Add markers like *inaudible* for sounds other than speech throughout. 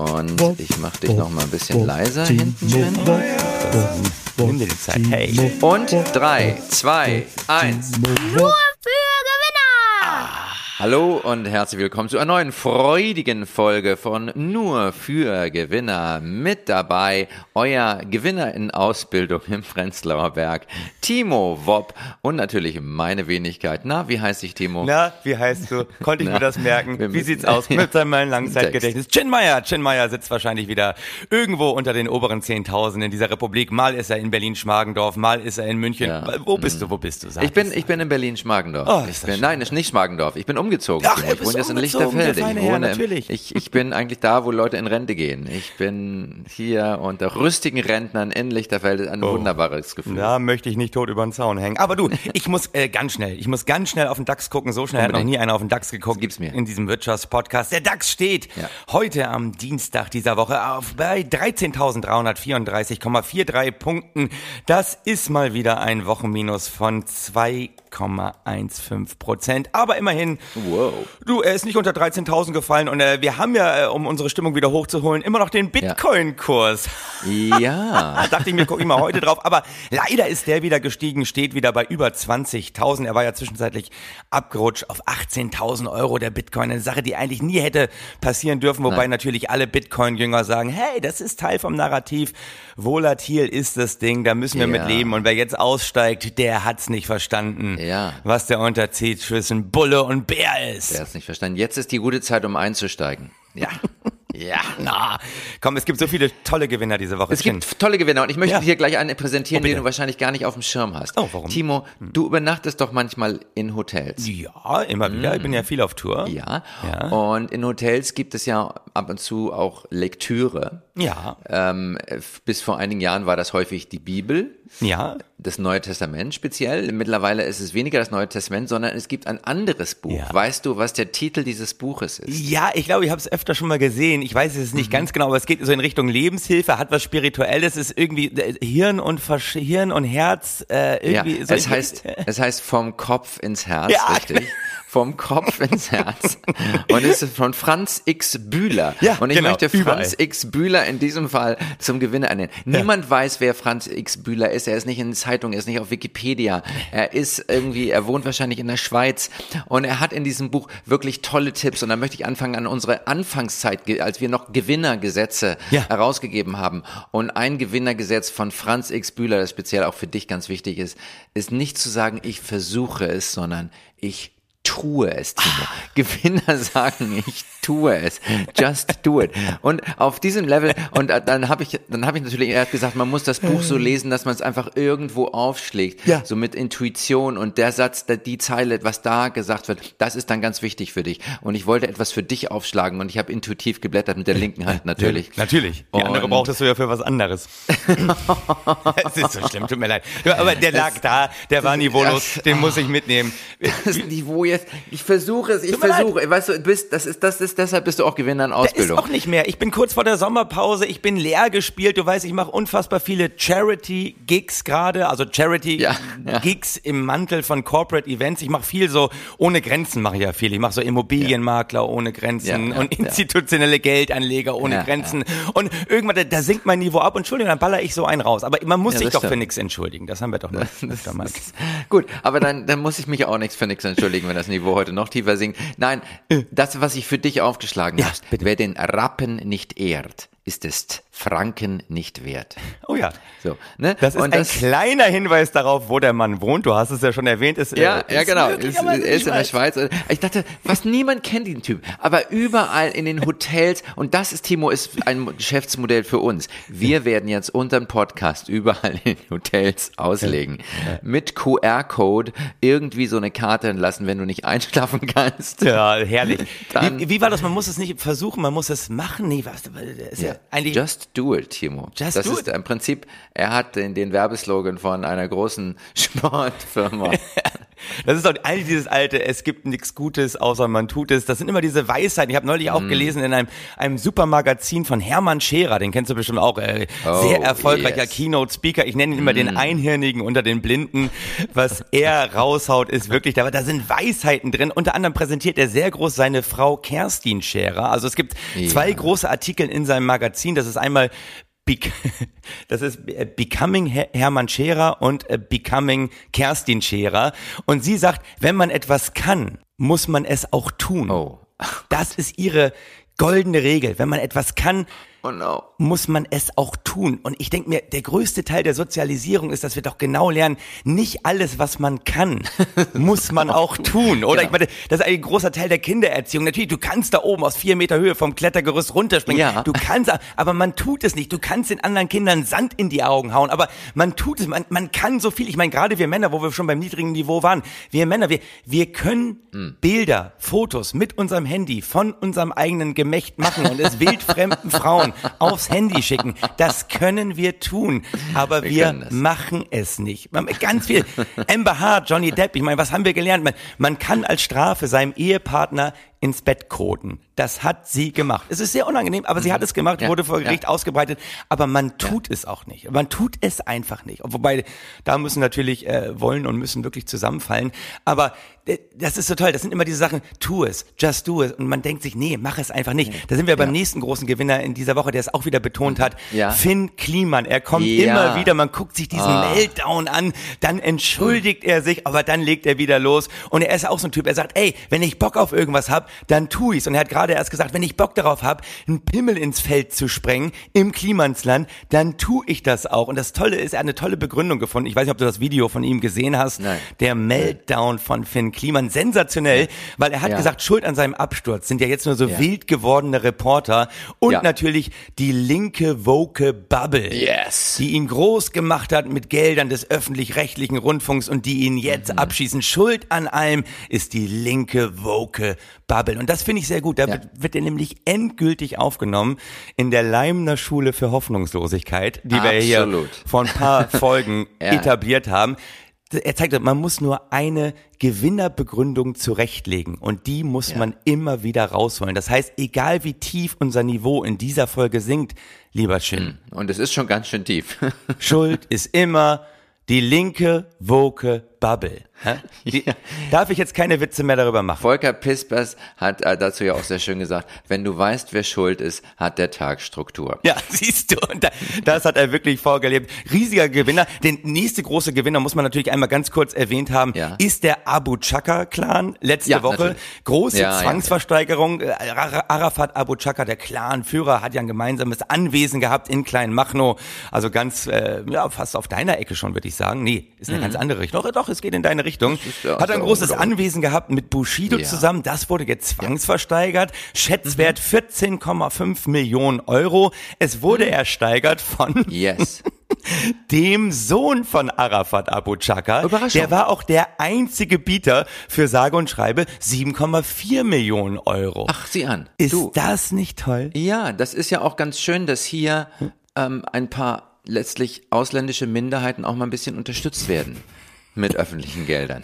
Und ich mach dich noch mal ein bisschen leiser hinten drin. Nimm dir die Zeit. Hey. Und drei, zwei, eins. Nur für Gewinner! Hallo und herzlich willkommen zu einer neuen freudigen Folge von Nur für Gewinner. Mit dabei euer Gewinner in Ausbildung im Prenzlauer Berg, Timo Wopp und natürlich meine Wenigkeit. Na, wie heißt ich, Timo? Na, wie heißt du? Konnte ich Na, mir das merken? Wie sieht's aus mit seinem Langzeitgedächtnis? Chin Meyer, Chin Meyer sitzt wahrscheinlich wieder irgendwo unter den oberen 10.000 in dieser Republik. Mal ist er in Berlin-Schmargendorf, mal ist er in München. Ja. Wo bist du, wo bist du? Sag Ich bin, ich bin in Berlin-Schmargendorf. Oh, ich ist das bin, schön. nein, ist nicht Schmargendorf. Ich bin umgezogen. Ach, du ich wohne jetzt in Lichterfelde. Ich, Herr, wohne, im- natürlich. ich, ich bin eigentlich da, wo Leute in Rente gehen. Ich bin hier unter rüstigen Rentnern in Lichterfelde. Ein Oh. wunderbares Gefühl. Da möchte ich nicht tot über den Zaun hängen. Aber du, *laughs* ich muss äh, ganz schnell, ich muss ganz schnell auf den DAX gucken. So schnell hat noch Unbedingt. nie einer auf den DAX geguckt. Gib's mir. In diesem Wirtschaftspodcast. Der DAX steht Ja. heute am Dienstag dieser Woche auf bei 13.334,43 Punkten. Das ist mal wieder ein Wochenminus von 2,15 Prozent. Aber immerhin, Wow. du, er ist nicht unter 13.000 gefallen und äh, wir haben ja, äh, um unsere Stimmung wieder hochzuholen, immer noch den Bitcoin-Kurs. Ja. *laughs* Dachte ich mir, gucke ich mal heute drauf. Aber leider ist der wieder gestiegen, steht wieder bei über 20.000. Er war ja zwischenzeitlich abgerutscht auf 18.000 Euro der Bitcoin. Eine Sache, die eigentlich nie hätte passieren dürfen. Wobei Nein. natürlich alle Bitcoin-Jünger sagen, hey, das ist Teil vom Narrativ. Volatil ist das Ding, da müssen wir Ja. mit leben. Und wer jetzt aussteigt, der hat's nicht verstanden. Ja. Was der Unterzieht zwischen Bulle und Bär ist. Der hat's nicht verstanden. Jetzt ist die gute Zeit, um einzusteigen. Ja. *laughs* Ja, na. Komm, es gibt so viele tolle Gewinner diese Woche. Es gibt tolle Gewinner und ich möchte Ja. dir gleich einen präsentieren, Oh, den du wahrscheinlich gar nicht auf dem Schirm hast. Oh, warum? Timo, du übernachtest doch manchmal in Hotels. Ja, immer wieder. Ich bin ja viel auf Tour. Ja. Ja. Und in Hotels gibt es ja ab und zu auch Lektüre. Ja. Ähm, bis vor einigen Jahren war das häufig die Bibel, Ja. das Neue Testament speziell. Mittlerweile ist es weniger das Neue Testament, sondern es gibt ein anderes Buch. Ja. Weißt du, was der Titel dieses Buches ist? Ja, ich glaube, ich habe es öfter schon mal gesehen. Ich weiß es Mhm. nicht ganz genau, aber es geht so in Richtung Lebenshilfe, hat was Spirituelles, ist irgendwie äh, Hirn und Versch Hirn und Herz äh, Ja, irgendwie. so es heißt, *laughs* es heißt vom Kopf ins Herz, Ja. richtig? *laughs* Vom Kopf ins Herz. Und es ist von Franz X. Bühler. Ja, Und ich genau, möchte Franz überall. X. Bühler in diesem Fall zum Gewinner ernennen. Niemand weiß, wer Franz X. Bühler ist. Er ist nicht in Zeitungen, er ist nicht auf Wikipedia. Er ist irgendwie, er wohnt wahrscheinlich in der Schweiz. Und er hat in diesem Buch wirklich tolle Tipps. Und da möchte ich anfangen an unsere Anfangszeit, als wir noch Gewinnergesetze Ja. herausgegeben haben. Und ein Gewinnergesetz von Franz X. Bühler, das speziell auch für dich ganz wichtig ist, ist nicht zu sagen, ich versuche es, sondern ich tue es, Timo. Gewinner sagen, ich tue es. Just do it. Und auf diesem Level, und äh, dann habe ich, dann habe ich natürlich erst gesagt, man muss das Buch so lesen, dass man es einfach irgendwo aufschlägt. Ja. So mit Intuition und der Satz, der- die Zeile, was da gesagt wird, das ist dann ganz wichtig für dich. Und ich wollte etwas für dich aufschlagen und ich habe intuitiv geblättert mit der linken Hand natürlich. *laughs* Natürlich. Die andere Und- brauchtest du ja für was anderes. *laughs* Es ist so schlimm, tut mir leid. Ja, Aber der lag da, der war niveaulos, den muss ich mitnehmen. *laughs* Das Niveau jetzt, ich versuche es, ich versuche, weißt du, du bist, das ist, das ist, deshalb bist du auch Gewinner in Der ist Ausbildung. auch nicht mehr. Ich bin kurz vor der Sommerpause, ich bin leer gespielt. Du weißt, ich mache unfassbar viele Charity-Gigs gerade, also Ja, ja. Charity-Gigs im Mantel von Corporate Events. Ich mache viel so, ohne Grenzen mache ich ja viel. Ich mache so Immobilienmakler ohne Grenzen Ja, ja, und ja. institutionelle Geldanleger ohne Ja, Grenzen. Und irgendwann, da, da sinkt mein Niveau ab Entschuldigung, dann baller ich so einen raus. Aber man muss Ja, sich doch für stimmt. nichts entschuldigen. Das haben wir doch noch. *laughs* Gut, aber dann, dann muss ich mich auch nichts für nichts entschuldigen, wenn das Niveau heute noch tiefer sinkt. Nein, das, was ich für dich aufgeschlagen Ja, habe, wer den Rappen nicht ehrt, ist es Franken nicht wert. Oh ja. So, ne? Das ist Und ein kleiner Hinweis darauf, wo der Mann wohnt. Du hast es ja schon erwähnt. Ist, äh, Ja, ja, ist genau. möglich, Ist, er ist in der Schweiz. Ich dachte, was niemand kennt den Typ. Aber überall in den Hotels, und das ist, Timo, ist ein Geschäftsmodell für uns. Wir werden jetzt unseren Podcast überall in den Hotels auslegen. Mit QR-Code irgendwie so eine Karte lassen, wenn du nicht einschlafen kannst. Ja, herrlich. *laughs* Dann- wie, wie war das? Man muss es nicht versuchen, man muss es machen. Nee, was? Das ist ja, eigentlich. Just do it, Timo. Just das do ist it. im Prinzip, er hat den, den Werbeslogan von einer großen *laughs* Sportfirma. *laughs* Das ist doch all dieses alte, es gibt nichts Gutes, außer man tut es. Das sind immer diese Weisheiten. Ich habe neulich Mm. auch gelesen in einem, einem Supermagazin von Hermann Scherer, den kennst du bestimmt auch, äh, Oh, sehr erfolgreicher yes. Mm. Keynote-Speaker. Ich nenne ihn immer den Einhirnigen unter den Blinden. Was er *laughs* raushaut, ist wirklich, da, da sind Weisheiten drin. Unter anderem präsentiert er sehr groß seine Frau Kerstin Scherer. Also es gibt Ja. zwei große Artikel in seinem Magazin. Das ist einmal Das ist äh, Becoming Her Hermann Scherer und äh, Becoming Kerstin Scherer. Und sie sagt, wenn man etwas kann, muss man es auch tun. Oh. Das ist ihre goldene Regel. Wenn man etwas kann, Oh no. muss man es auch tun. Und ich denke mir, der größte Teil der Sozialisierung ist, dass wir doch genau lernen, nicht alles, was man kann, *laughs* muss man auch tun. Oder Ja. ich meine, das ist ein großer Teil der Kindererziehung. Natürlich, du kannst da oben aus vier Meter Höhe vom Klettergerüst runterspringen. Ja. Du kannst, aber man tut es nicht. Du kannst den anderen Kindern Sand in die Augen hauen, aber man tut es. Man, man kann so viel. Ich meine, gerade wir Männer, wo wir schon beim niedrigen Niveau waren, wir Männer, wir, wir können Hm. Bilder, Fotos mit unserem Handy von unserem eigenen Gemächt machen und es wildfremden Frauen aufs Handy schicken. Das können wir tun, aber Wir wir, machen es nicht. Man- Ganz viel. Amber Hart, Johnny Depp, ich meine, was haben wir gelernt? Man, man kann als Strafe seinem Ehepartner ins Bett koten. Das hat sie gemacht. Es ist sehr unangenehm, aber sie hat es gemacht, Ja, wurde vor ja. Gericht ausgebreitet, aber man tut es auch nicht. Man tut es einfach nicht. Wobei, da müssen natürlich äh, wollen und müssen wirklich zusammenfallen. Aber äh, das ist so toll. Das sind immer diese Sachen, tu es, just do it. Und man denkt sich, nee, mach es einfach nicht. Da sind wir beim nächsten großen Gewinner in dieser Woche, der es auch wieder betont hat. Ja. Finn Kliman. Er kommt Ja. immer wieder, man guckt sich diesen Ah. Meltdown an, dann entschuldigt er sich, aber dann legt er wieder los. Und er ist auch so ein Typ, er sagt, ey, wenn ich Bock auf irgendwas hab, dann tu ich's. Und er hat gerade erst gesagt, wenn ich Bock darauf hab, einen Pimmel ins Feld zu sprengen im Klimansland, dann tu ich das auch. Und das Tolle ist, er hat eine tolle Begründung gefunden. Ich weiß nicht, ob du das Video von ihm gesehen hast. Nein. Der Meltdown von Finn Kliman, sensationell, weil er hat Ja. gesagt, Schuld an seinem Absturz sind ja jetzt nur so Ja. wild gewordene Reporter und Ja. natürlich die linke woke Bubble Yes. die ihn groß gemacht hat mit Geldern des öffentlich-rechtlichen Rundfunks und die ihn jetzt abschießen. Schuld an allem ist die linke woke Bubble. Und das finde ich sehr gut. Da Ja. wird, er nämlich endgültig aufgenommen in der Leimner Schule für Hoffnungslosigkeit, die wir hier Absolut. vor ein paar *laughs* Folgen Ja. etabliert haben. Er zeigt, man muss nur eine Gewinnerbegründung zurechtlegen und die muss Ja. man immer wieder rausholen. Das heißt, egal wie tief unser Niveau in dieser Folge sinkt, lieber Shin, Und es ist schon ganz schön tief. *laughs* Schuld ist immer die linke woke Bubble. Die, Darf ich jetzt keine Witze mehr darüber machen? Volker Pispers hat äh, dazu ja auch sehr schön gesagt, wenn du weißt, wer schuld ist, hat der Tag Struktur. Ja, *laughs* siehst du, und da, das hat er wirklich vorgelebt. Riesiger Gewinner. Den nächste große Gewinner muss man natürlich einmal ganz kurz erwähnt haben, Ja. ist der Abu Chaka Clan. Letzte Ja, Woche natürlich. große Ja, ja, Zwangsversteigerung. Äh, Ara- Arafat Abu Chaka, der Clanführer, hat ja ein gemeinsames Anwesen gehabt in Kleinmachnow. Also ganz, äh, ja, fast auf deiner Ecke schon, würde ich sagen. Nee, ist eine ganz andere Richtung. Doch, doch, es geht in deine Richtung. Ist ja- Hat ein großes Anwesen gehabt mit Bushido Ja. zusammen. Das wurde jetzt zwangsversteigert. Schätzwert Mhm. 14,5 Millionen Euro. Es wurde Mhm. ersteigert von Yes. *laughs* dem Sohn von Arafat Abu Chaka. Der war auch der einzige Bieter für sage und schreibe 7,4 Millionen Euro. Ach, sieh an. Ist du. das nicht toll? Ja, das ist ja auch ganz schön, dass hier ähm, ein paar letztlich ausländische Minderheiten auch mal ein bisschen unterstützt werden mit öffentlichen Geldern.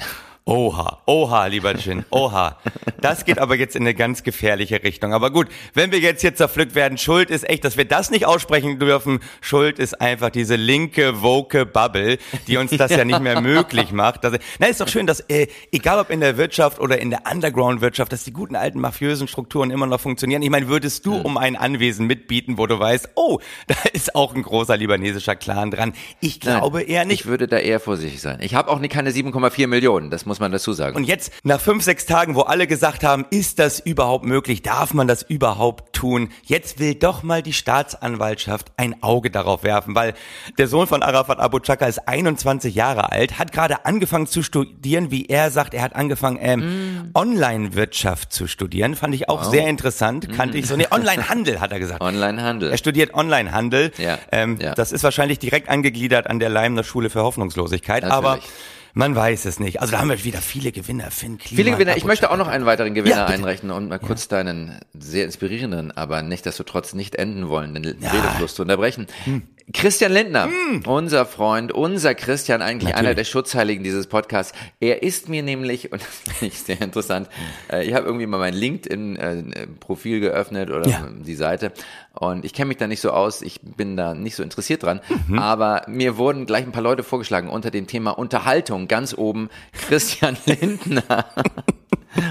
Oha, oha, lieber Jin, oha. Das geht aber jetzt in eine ganz gefährliche Richtung. Aber gut, wenn wir jetzt hier zerpflückt werden, Schuld ist echt, dass wir das nicht aussprechen dürfen. Schuld ist einfach diese linke, woke Bubble, die uns das ja, nicht mehr *laughs* möglich macht. Das, na, ist doch schön, dass, äh, egal ob in der Wirtschaft oder in der Underground-Wirtschaft, dass die guten alten mafiösen Strukturen immer noch funktionieren. Ich meine, würdest du um ein Anwesen mitbieten, wo du weißt, oh, *laughs* da ist auch ein großer libanesischer Clan dran? Ich glaube Nein, eher nicht. Ich würde da eher vorsichtig sein. Ich habe auch nicht keine 7,4 Millionen, das muss man dazu sagen. Und jetzt, nach fünf, sechs Tagen, wo alle gesagt haben, ist das überhaupt möglich? Darf man das überhaupt tun? Jetzt will doch mal die Staatsanwaltschaft ein Auge darauf werfen, weil der Sohn von Arafat Abu Chaka ist 21 Jahre alt, hat gerade angefangen zu studieren, wie er sagt, er hat angefangen, ähm, Online-Wirtschaft zu studieren. Fand ich auch sehr interessant, kannte ich so. Nee, Online-Handel, hat er gesagt. Onlinehandel. Er studiert Online-Handel. Ja, Ähm, ja. Das ist wahrscheinlich direkt angegliedert an der Leimner Schule für Hoffnungslosigkeit. Aber Natürlich. Man weiß es nicht. Also da haben wir wieder viele Gewinner. Finn Kliman, Viele Gewinner. Ich möchte auch noch einen weiteren Gewinner Ja, einrechnen und mal kurz deinen sehr inspirierenden, aber nicht, dass du trotz nicht enden wollenden Redefluss zu unterbrechen. Hm. Christian Lindner, unser Freund, unser Christian, eigentlich einer der Schutzheiligen dieses Podcasts. Er ist mir nämlich, und das finde ich sehr interessant, äh, ich habe irgendwie mal mein LinkedIn-Profil geöffnet oder Ja. die Seite und ich kenne mich da nicht so aus, ich bin da nicht so interessiert dran, aber mir wurden gleich ein paar Leute vorgeschlagen unter dem Thema Unterhaltung, ganz oben Christian *laughs* Lindner.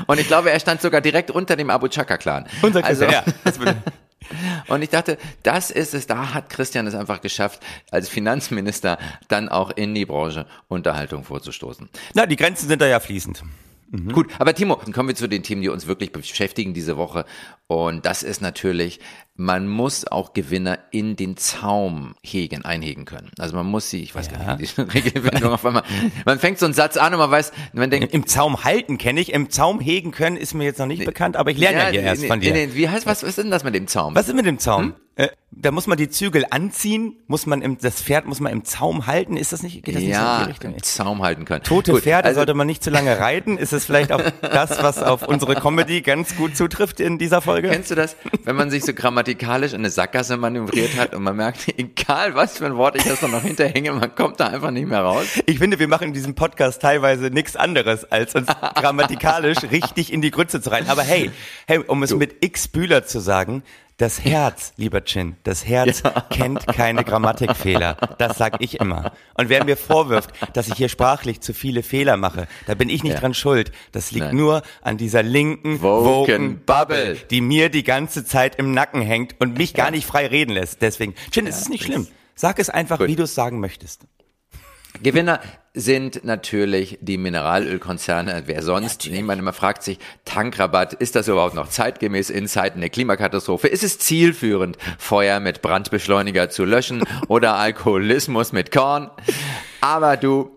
Und ich glaube, er stand sogar direkt unter dem Abu Chaka-Clan. Unser Also, Christian, ja, das würde- *laughs* und ich dachte, das ist es, da hat Christian es einfach geschafft, als Finanzminister dann auch in die Branche Unterhaltung vorzustoßen. Na, die Grenzen sind da ja fließend. Gut, aber Timo, dann kommen wir zu den Themen, die uns wirklich beschäftigen diese Woche. Und das ist natürlich, man muss auch Gewinner in den Zaum hegen, einhegen können. Also man muss sie, ich weiß gar nicht, die *laughs* Regelwendung auf einmal, man fängt so einen Satz an und man weiß, man denkt, Im Zaum halten kenne ich, im Zaum hegen können ist mir jetzt noch nicht bekannt, aber ich lerne ja, hier nee, erst nee, von dir. nee, nee, wie heißt, was, was ist denn das mit dem Zaum? Was ist mit dem Zaum? Hm? Äh, da muss man die Zügel anziehen, muss man im, das Pferd muss man im Zaum halten, ist das nicht, geht das nicht so in ja, die Richtung? im Zaum halten können. Tote Gut, Pferde also- sollte man nicht zu lange reiten. Ist es vielleicht auch das, was auf unsere Comedy ganz gut zutrifft in dieser Folge? Kennst du das, wenn man sich so grammatikalisch in eine Sackgasse manövriert hat und man merkt, *laughs* egal was für ein Wort ich jetzt noch hinterhänge, man kommt da einfach nicht mehr raus? Ich finde, wir machen in diesem Podcast teilweise nichts anderes, als uns grammatikalisch *laughs* richtig in die Grütze zu reiten. Aber hey, hey, um es mit X Bühler zu sagen, das Herz, *laughs* lieber Chin, das Herz kennt keine Grammatikfehler. Das sag ich immer. Und wer mir vorwirft, dass ich hier sprachlich zu viele Fehler mache, da bin ich nicht Ja. dran schuld. Das liegt Nein. nur an dieser linken Woken. Bubble, die mir die ganze Zeit im Nacken hängt und mich gar nicht frei reden lässt. Deswegen, Chin, es ist nicht schlimm. Sag es einfach, Gut. wie du es sagen möchtest. Gewinner sind natürlich die Mineralölkonzerne. Wer sonst? Niemand immer fragt sich, Tankrabatt, ist das überhaupt noch zeitgemäß in Zeiten der Klimakatastrophe? Ist es zielführend, Feuer mit Brandbeschleuniger zu löschen *laughs* oder Alkoholismus mit Korn? Aber du,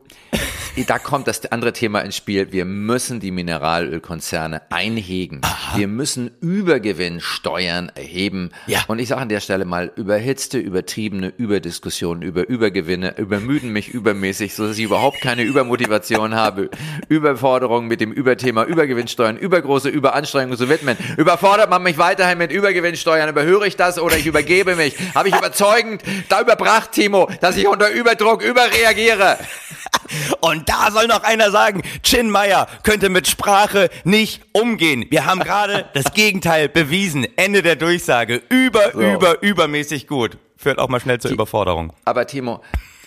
da kommt das andere Thema ins Spiel. Wir müssen die Mineralölkonzerne einhegen. Wir müssen Übergewinnsteuern erheben. Ja. Und ich sage an der Stelle mal, überhitzte, übertriebene Überdiskussionen über Übergewinne übermüden mich übermäßig, so dass ich überhaupt keine Übermotivation habe, Überforderungen mit dem Überthema Übergewinnsteuern, übergroße Überanstrengungen zu widmen. Überfordert man mich weiterhin mit Übergewinnsteuern, überhöre ich das oder ich übergebe mich? Habe ich überzeugend da überbracht, Timo, dass ich unter Überdruck überreagiere? Und da soll noch einer sagen, Chin Meyer könnte mit Sprache nicht umgehen. Wir haben gerade *laughs* das Gegenteil bewiesen. Ende der Durchsage. Über, So. über, übermäßig gut. Führt auch mal schnell zur Überforderung. Aber Timo,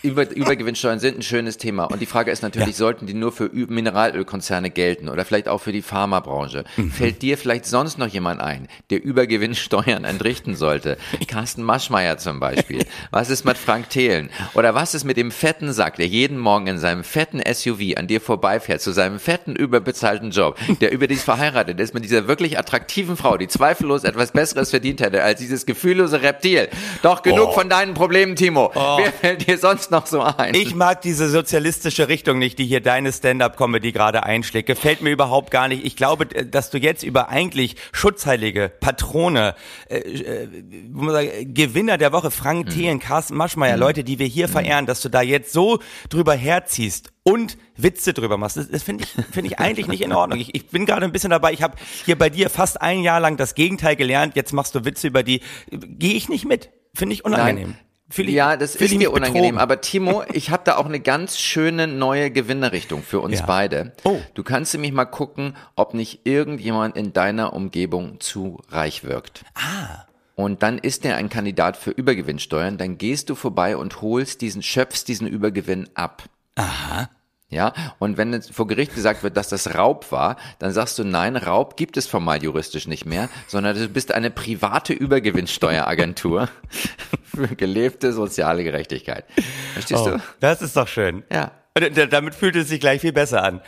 über, Übergewinnsteuern sind ein schönes Thema. Und die Frage ist natürlich, sollten die nur für Mineralölkonzerne gelten oder vielleicht auch für die Pharmabranche? Fällt dir vielleicht sonst noch jemand ein, der Übergewinnsteuern entrichten sollte? *laughs* Carsten Maschmeyer zum Beispiel. Was ist mit Frank Thelen? Oder was ist mit dem fetten Sack, der jeden Morgen in seinem fetten SUV an dir vorbeifährt, zu seinem fetten, überbezahlten Job, der überdies verheiratet ist mit dieser wirklich attraktiven Frau, die zweifellos etwas Besseres verdient hätte als dieses gefühllose Reptil? Doch genug Oh. von deinen Problemen, Timo. Wer fällt dir sonst noch so ein? Ich mag diese sozialistische Richtung nicht, die hier deine Stand-up-Comedy gerade einschlägt. Gefällt mir überhaupt gar nicht. Ich glaube, dass du jetzt über eigentlich Schutzheilige, Patrone, äh, äh, Gewinner der Woche, Frank Thelen, Carsten Maschmeyer, Leute, die wir hier verehren, dass du da jetzt so drüber herziehst und Witze drüber machst. Das, das finde ich, finde ich eigentlich nicht in Ordnung. Ich, ich bin gerade ein bisschen dabei. Ich habe hier bei dir fast ein Jahr lang das Gegenteil gelernt. Jetzt machst du Witze über die. Gehe ich nicht mit. Finde ich unangenehm. Fühl ich- ja, das ist mir unangenehm. Aber Timo, ich habe da auch eine ganz schöne neue Gewinnerrichtung für uns Ja. beide. Oh. Du kannst nämlich mal gucken, ob nicht irgendjemand in deiner Umgebung zu reich wirkt. Ah. Und dann ist der ein Kandidat für Übergewinnsteuern. Dann gehst du vorbei und holst diesen, schöpfst diesen Übergewinn ab. Aha. Ja, und wenn jetzt vor Gericht gesagt wird, dass das Raub war, dann sagst du, nein, Raub gibt es formal juristisch nicht mehr, sondern du bist eine private Übergewinnsteueragentur *laughs* für gelebte soziale Gerechtigkeit. Verstehst Oh, du? das ist doch schön. Ja. Und d- damit fühlt es sich gleich viel besser an.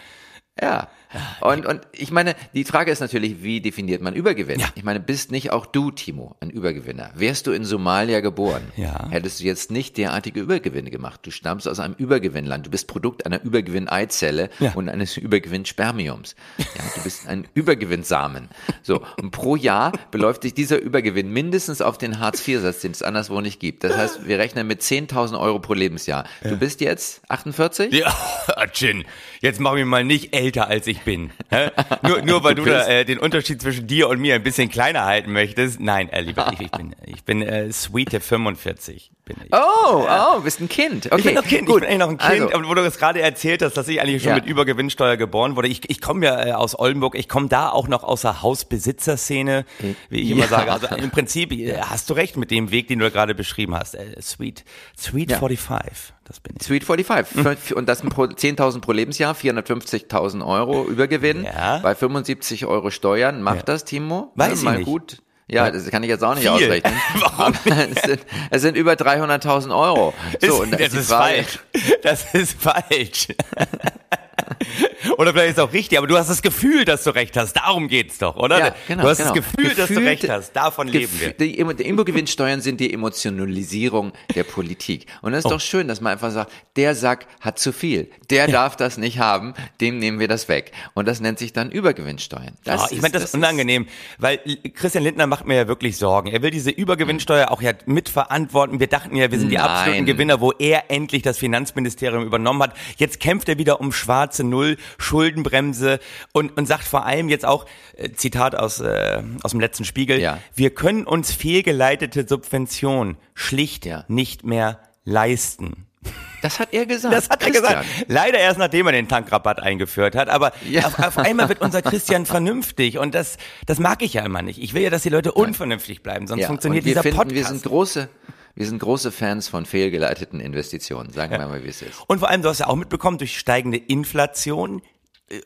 Ja. Und, und ich meine, die Frage ist natürlich, wie definiert man Übergewinn? Ja. Ich meine, bist nicht auch du, Timo, ein Übergewinner? Wärst du in Somalia geboren, Ja. hättest du jetzt nicht derartige Übergewinne gemacht. Du stammst aus einem Übergewinnland. Du bist Produkt einer Übergewinn-Eizelle Ja. und eines Übergewinn-Spermiums. Ja, du bist ein Übergewinnsamen. So, und pro Jahr beläuft sich dieser Übergewinn mindestens auf den Hartz-IV-Satz, den es anderswo nicht gibt. Das heißt, wir rechnen mit 10.000 Euro pro Lebensjahr. Du bist jetzt 48? Ja, *laughs* Chin, jetzt mach mich mal nicht älter, als ich bin. Nur, nur weil du, da bist- äh, den Unterschied zwischen dir und mir ein bisschen kleiner halten möchtest. Nein, äh, lieber, ich, ich bin, ich bin äh, sweete 45. bin ich. Oh, oh, bist ein Kind. Okay, Ich bin noch Kind, gut. ich bin eigentlich noch ein Kind, Also, wo du das gerade erzählt hast, dass ich eigentlich schon Ja. mit Übergewinnsteuer geboren wurde. Ich, ich komme ja äh, aus Oldenburg, ich komme da auch noch aus der Hausbesitzerszene, wie ich immer Ja. sage. Also im Prinzip äh, hast du recht mit dem Weg, den du gerade beschrieben hast. Äh, Sweet, Sweet Ja. 45, das bin ich. Sweet 45. Hm. Und das sind pro 10.000 pro Lebensjahr, 450.000 Euro Übergewinn. Ja. Bei 75 Euro Steuern. Macht das, Timo? Weiß Ja, ich mal nicht. gut. Ja, das kann ich jetzt auch nicht Viel. ausrechnen. *laughs* Warum es, sind, es sind über 300.000 Euro. So, das ist die ist Frage, falsch. Das ist falsch. *laughs* Oder vielleicht ist es auch richtig, aber du hast das Gefühl, dass du recht hast. Darum geht's doch, oder? Ja, genau, du hast genau. das Gefühl, dass du recht hast. Davon leben wir. Die, die Immogewinnsteuern sind die Emotionalisierung der Politik. Und Oh. es ist doch schön, dass man einfach sagt, der Sack hat zu viel. Der darf das nicht haben, dem nehmen wir das weg. Und das nennt sich dann Übergewinnsteuern. Das Oh, ich meine, das, ist ist unangenehm, weil Christian Lindner macht mir ja wirklich Sorgen. Er will diese Übergewinnsteuer auch ja mitverantworten. Wir dachten ja, wir sind die Nein. absoluten Gewinner, wo er endlich das Finanzministerium übernommen hat. Jetzt kämpft er wieder um schwarze Null, Schuldenbremse und, und sagt vor allem jetzt auch, äh, Zitat aus, äh, aus dem letzten Spiegel, Ja. wir können uns fehlgeleitete Subventionen schlicht Ja. nicht mehr leisten. Das hat er gesagt. Das hat er Christian. gesagt. Leider erst nachdem er den Tankrabatt eingeführt hat. Aber Ja. auf, auf einmal wird unser Christian vernünftig. Und das, das mag ich ja immer nicht. Ich will ja, dass die Leute unvernünftig bleiben. Sonst Ja, funktioniert dieser finden, Podcast. Wir sind große, wir sind große Fans von fehlgeleiteten Investitionen. Sagen wir mal, wie es ist. und vor allem, du hast ja auch mitbekommen, durch steigende Inflation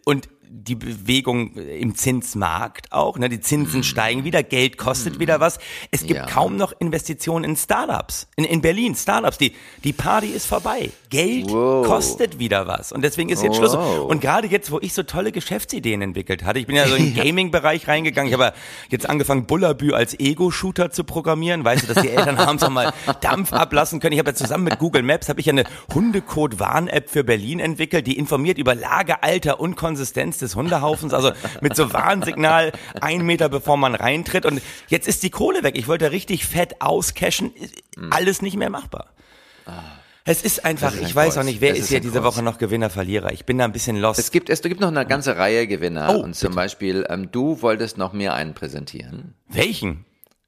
und die Bewegung im Zinsmarkt auch, ne, die Zinsen steigen wieder, Geld kostet wieder was. Es gibt Mhm. Ja. kaum noch Investitionen in Startups. In, in Berlin, Startups, die, die Party ist vorbei. Geld Wow. kostet wieder was. Und deswegen ist jetzt Schluss. Wow. Und gerade jetzt, wo ich so tolle Geschäftsideen entwickelt hatte, ich bin ja so in den *laughs* Gaming-Bereich reingegangen, ich habe jetzt angefangen, Bullabü als Ego-Shooter zu programmieren, weißt du, dass die Eltern abends auch mal *laughs* Dampf ablassen können. Ich habe ja zusammen mit Google Maps, habe ich ja eine Hundecode-Warn-App für Berlin entwickelt, die informiert über Lage, Alter und Konsistenz des Hundehaufens, also mit so Warnsignal einen Meter bevor man reintritt. Und jetzt ist die Kohle weg. Ich wollte richtig fett auscashen, alles nicht mehr machbar. Es ist einfach, Das ist ein ich weiß Kreuz. auch nicht, wer Es ist ist hier ein diese Kreuz. Woche noch Gewinner, Verlierer. Ich bin da ein bisschen lost. Es gibt, es gibt noch eine ganze Reihe Gewinner. Oh, und zum Beispiel, ähm, du wolltest noch mir einen präsentieren. Welchen?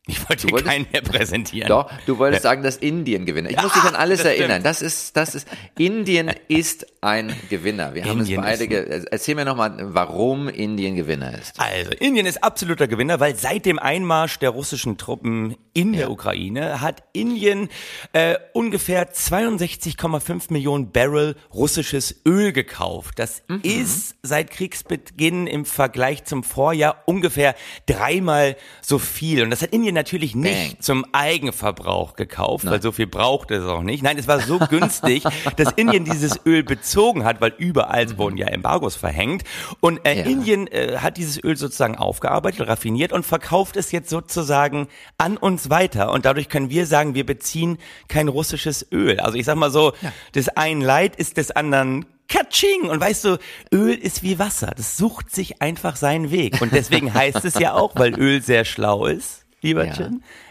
Ich wollte wolltest- keinen mehr präsentieren. Doch, du wolltest sagen, dass Indien gewinnt. Ich muss dich an alles das stimmt. erinnern. Das ist, das ist, Indien ist ein Gewinner. Wir haben es beide, ge erzähl mir nochmal, warum Indien Gewinner ist. Also, Indien ist absoluter Gewinner, weil seit dem Einmarsch der russischen Truppen in der Ukraine hat Indien äh, ungefähr 62,5 Millionen Barrel russisches Öl gekauft. Das Mhm. ist seit Kriegsbeginn im Vergleich zum Vorjahr ungefähr dreimal so viel. Und das hat Indien natürlich nicht Bang. zum Eigenverbrauch gekauft, weil so viel braucht es auch nicht. Nein, es war so *laughs* günstig, dass Indien dieses Öl bezogen hat, weil überall wurden ja Embargos verhängt. Und äh, Ja. Indien äh, hat dieses Öl sozusagen aufgearbeitet, raffiniert und verkauft es jetzt sozusagen an uns weiter. Und dadurch können wir sagen, wir beziehen kein russisches Öl. Also ich sag mal so, des einen Leid ist des anderen Katsching! Und weißt du, Öl ist wie Wasser. Das sucht sich einfach seinen Weg. Und deswegen heißt es ja auch, weil Öl sehr schlau ist, lieber Ja.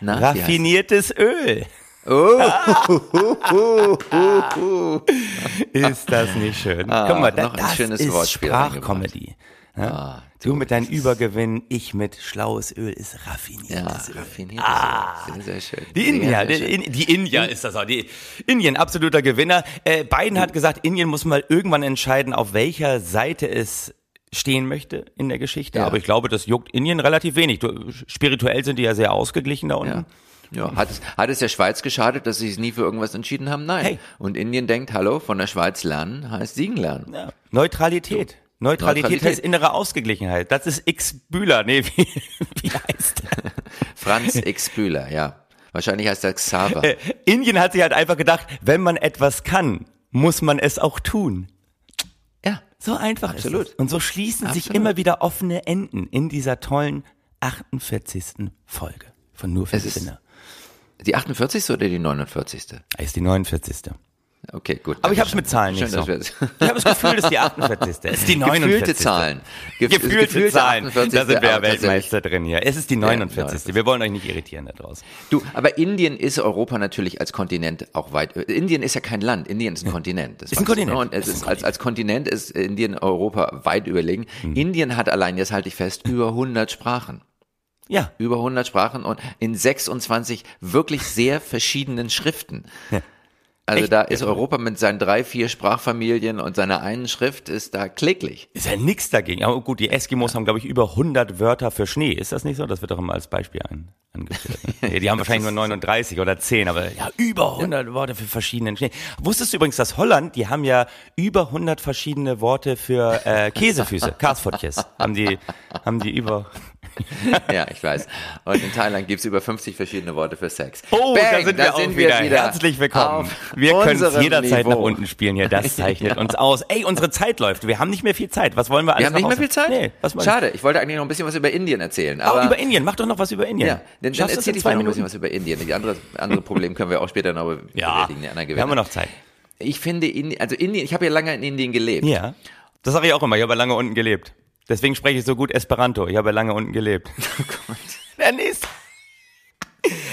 Raffiniertes Öl. Oh, *laughs* Ist das nicht schön? Ah, Guck mal, da, noch ein das schönes ist Wortspiel Sprachcomedy. Ja? Ah, du mit deinem Übergewinn, ich mit schlaues Öl ist ja, raffiniertes Öl. raffiniert. Sehr, sehr schön. Die India, die. In- die India ist das auch. Die Indien, absoluter Gewinner. Äh, Biden hat gesagt, Indien muss mal irgendwann entscheiden, auf welcher Seite es stehen möchte in der Geschichte. Ja. Aber ich glaube, das juckt Indien relativ wenig. Spirituell sind die ja sehr ausgeglichen da unten. Ja. Ja, hat es, hat es der Schweiz geschadet, dass sie sich nie für irgendwas entschieden haben? Nein. Hey. Und Indien denkt, hallo, von der Schweiz lernen heißt siegen lernen. Ja. Neutralität. Neutralität. Neutralität. heißt innere Ausgeglichenheit. Das ist X Bühler. Nee, wie, *laughs* wie heißt der? *laughs* Franz X. Bühler, ja. Wahrscheinlich heißt er Xaver. Äh, Indien hat sich halt einfach gedacht, wenn man etwas kann, muss man es auch tun. So einfach Absolut. ist es. Und so schließen sich Absolut. immer wieder offene Enden in dieser tollen 48. Folge von Nur für Es ist- Gewinner. Die 48. oder die 49.? Er ist die 49. Okay, gut. Aber ich habe es schön. mit Zahlen Schön, nicht dass so. Ich habe das Gefühl, das *laughs* ist die 48. Es ist die 49. Gefühlte Zahlen. Gef- Gefühlte, gefühlte Zahlen. 48. Da sind wir ja. Weltmeister drin hier. Es ist die 49. 49. Wir wollen euch nicht irritieren da draußen. Du, aber Indien ist Europa natürlich als Kontinent auch weit. Indien ist ja kein Land, Indien ist ein Kontinent. Das Ist ein Kontinent. ne? Und es Ist als, als Kontinent ist Indien Europa weit überlegen. Indien hat allein, jetzt halte ich fest, *laughs* über 100 Sprachen. Ja. Über 100 Sprachen und in 26 wirklich sehr verschiedenen Schriften. Also Echt? da ist Europa mit seinen drei, vier Sprachfamilien und seiner einen Schrift ist da kläglich. Ist ja nix dagegen. Aber gut, die Eskimos haben, glaube ich, über 100 Wörter für Schnee. Ist das nicht so? Das wird doch immer als Beispiel an, angeführt. *laughs* Ne? Ja, die haben wahrscheinlich nur 39 oder 10, aber ja, über 100 Worte für verschiedenen Schnee. Wusstest du übrigens, dass Holland, die haben ja über 100 verschiedene Worte für äh, Käsefüße, *laughs* Karsfotjes. Haben die, haben die über... *laughs* Ja, ich weiß. Und in Thailand gibt's über 50 verschiedene Worte für Sex. Oh, Bang, da sind wir auch wieder. Herzlich willkommen. Wir können es jederzeit Niveau. nach unten spielen hier. Das *laughs* zeichnet uns aus. Ey, unsere Zeit läuft. Wir haben nicht mehr viel Zeit. Was wollen wir alles Wir haben nicht mehr viel? Zeit? Nee, was Schade, ich wollte eigentlich noch ein bisschen was über Indien erzählen. Aber Oh, über Indien. Mach doch noch was über Indien. Ja, dann, dann erzähl ich zwei mal noch ein Minuten? bisschen was über Indien. Die andere, andere Problem können wir auch später noch Ja, bewältigen, die anderen wir haben Gewinner. noch Zeit. Ich finde, Indien, also Indien, ich habe ja lange in Indien gelebt. Ja. Das sage ich auch immer. Ich habe ja lange unten gelebt. Deswegen spreche ich so gut Esperanto. Ich habe ja lange unten gelebt. *laughs* Oh Gott. Der nächste.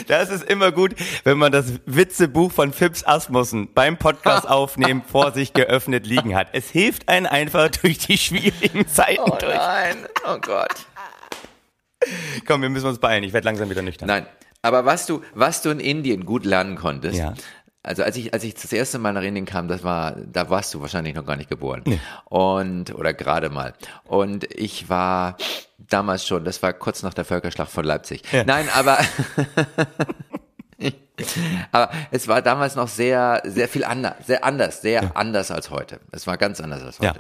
Das ist immer gut, wenn man das Witzebuch von Fips Asmussen beim Podcast *laughs* aufnehmen vor sich geöffnet liegen hat. Es hilft einen einfach durch die schwierigen Zeiten Oh durch. nein, oh Gott. Komm, wir müssen uns beeilen. Ich werde langsam wieder nüchtern. Nein, aber was du, was du in Indien gut lernen konntest, Ja. Also als ich, als ich das erste Mal nach Indien kam, das war, da warst du wahrscheinlich noch gar nicht geboren. Und, oder gerade mal. Und ich war damals schon, das war kurz nach der Völkerschlacht von Leipzig. Nein, aber, *laughs* aber es war damals noch sehr, sehr viel anders, sehr anders, sehr anders als heute. Es war ganz anders als Ja.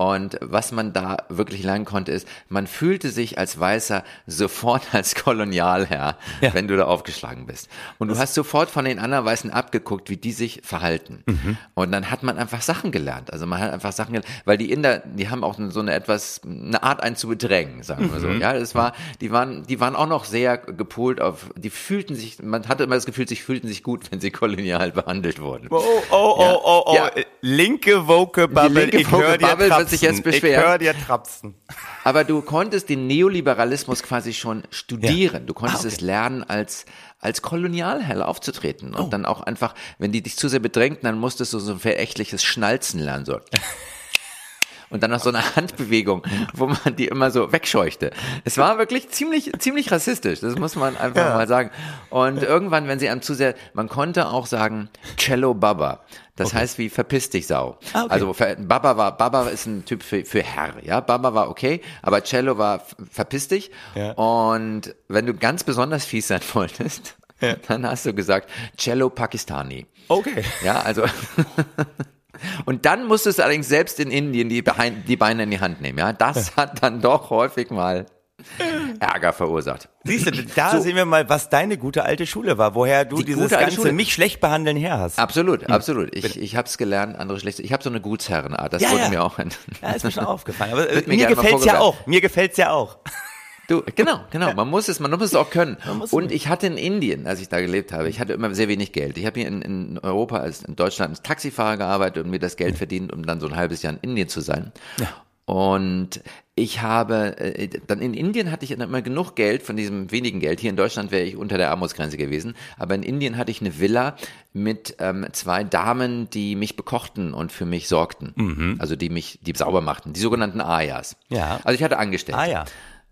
Und was man da wirklich lernen konnte, ist, man fühlte sich als Weißer sofort *laughs* als Kolonialherr, Ja. wenn du da aufgeschlagen bist. Und du hast sofort von den anderen Weißen abgeguckt, wie die sich verhalten. Mhm. Und dann hat man einfach Sachen gelernt. Also man hat einfach Sachen gelernt, weil die Inder, die haben auch so eine etwas, eine Art einen zu bedrängen, sagen wir so. Mhm. Ja, das war, die waren, die waren auch noch sehr gepolt auf, die fühlten sich, man hatte immer das Gefühl, sie fühlten sich gut, wenn sie kolonial behandelt wurden. Oh, oh, oh, Ja. oh, oh. Ja. Linke Woke Bubble, linke ich höre dir wird sich jetzt Ich beschweren. höre dir trapsen. Aber du konntest den Neoliberalismus quasi schon studieren. Du konntest Ah, okay. es lernen, als, als Kolonialherr aufzutreten. Oh. Und dann auch einfach, wenn die dich zu sehr bedrängten, dann musstest du so ein verächtliches Schnalzen lernen. So. *laughs* Und dann noch so eine Handbewegung, wo man die immer so wegscheuchte. Es war wirklich ziemlich, ziemlich rassistisch. Das muss man einfach mal sagen. Und irgendwann, wenn sie einem zu sehr, man konnte auch sagen, Cello Baba. Das heißt wie verpiss dich Sau. Ah, okay. Also Baba war, Baba ist ein Typ für, für Herr, ja. Baba war okay, aber Cello war verpiss dich. Ja. Und wenn du ganz besonders fies sein *laughs* wolltest, dann hast du gesagt, Cello Pakistani. Okay. Ja, also. *laughs* Und dann musstest du allerdings selbst in Indien die, Beine- die Beine in die Hand nehmen. Ja, das hat dann doch häufig mal Ärger verursacht. Siehst du, da sehen wir mal, was deine gute alte Schule war, woher du Die dieses ganze Schule. mich schlecht behandeln her hast. Absolut, absolut. Ich, ich habe es gelernt, andere schlecht. Ich habe so eine Gutsherrenart. Das Ja, wurde ja. mir auch. Ja, ist mir schon *laughs* aufgefallen. Aber äh, mir mir gefällt's ja auch. Mir gefällt's ja auch. Du, genau, genau. Man muss es, man muss es auch können. Und ich hatte in Indien, als ich da gelebt habe, ich hatte immer sehr wenig Geld. Ich habe hier in, in Europa, als in Deutschland als Taxifahrer gearbeitet und mir das Geld verdient, um dann so ein halbes Jahr in Indien zu sein. Und ich habe, äh, dann in Indien hatte ich immer genug Geld von diesem wenigen Geld. Hier in Deutschland wäre ich unter der Armutsgrenze gewesen. Aber in Indien hatte ich eine Villa mit ähm, zwei Damen, die mich bekochten und für mich sorgten. Also die mich, die sauber machten. Die sogenannten Ayas. Ja. Also ich hatte Angestellte. Ah ja.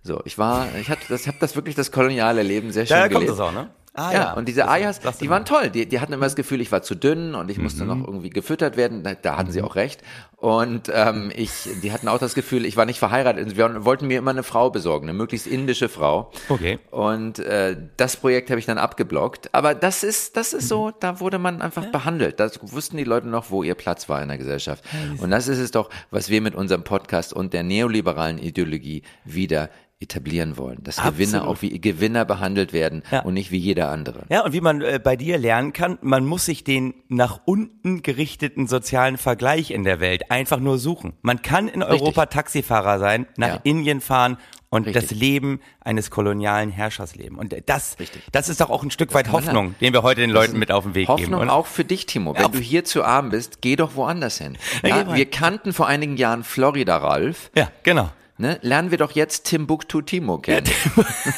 So, ich war, ich hatte, das, habe das wirklich das koloniale Leben sehr schön Daher kommt gelebt. das auch, ne? Ah, ja, und diese Ayas, die waren toll. Die, die hatten immer das Gefühl, ich war zu dünn und ich musste noch irgendwie gefüttert werden. Da, da hatten sie auch recht. Und ähm, ich, die hatten auch das Gefühl, ich war nicht verheiratet. Sie wollten mir immer eine Frau besorgen, eine möglichst indische Frau. Okay. Und äh, das Projekt habe ich dann abgeblockt. Aber das ist, das ist so, da wurde man einfach behandelt. Da wussten die Leute noch, wo ihr Platz war in der Gesellschaft. Und das ist es doch, was wir mit unserem Podcast und der neoliberalen Ideologie wieder etablieren wollen. Dass Gewinner Absolut. auch wie Gewinner behandelt werden Ja. und nicht wie jeder andere. Ja, und wie man äh, bei dir lernen kann, man muss sich den nach unten gerichteten sozialen Vergleich in der Welt einfach nur suchen. Man kann in Europa Taxifahrer sein, nach Ja. Indien fahren und Richtig. das Leben eines kolonialen Herrschers leben. Und das, Richtig. das ist doch auch ein Stück weit kann man Hoffnung, den wir heute den Leuten mit auf den Weg Hoffnung geben. Oder? auch für dich, Timo. Wenn Ja. du hier zu arm bist, geh doch woanders hin. Ja, wir kannten vor einigen Jahren Florida Ralf. Ja, genau. Ne? Lernen wir doch jetzt Timbuktu Timo kennen.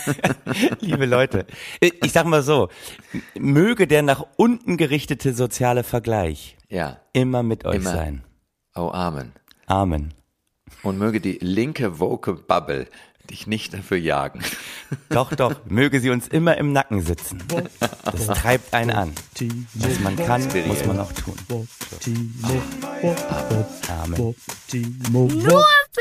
*laughs* Liebe Leute, ich sag mal so, möge der nach unten gerichtete soziale Vergleich Ja. immer mit euch Immer. sein. Oh, Amen. Amen. Und möge die linke woke Bubble dich nicht dafür jagen. *laughs* Doch, doch, möge sie uns immer im Nacken sitzen. Das treibt einen an. Was man kann, muss man auch tun. Amen. Nur für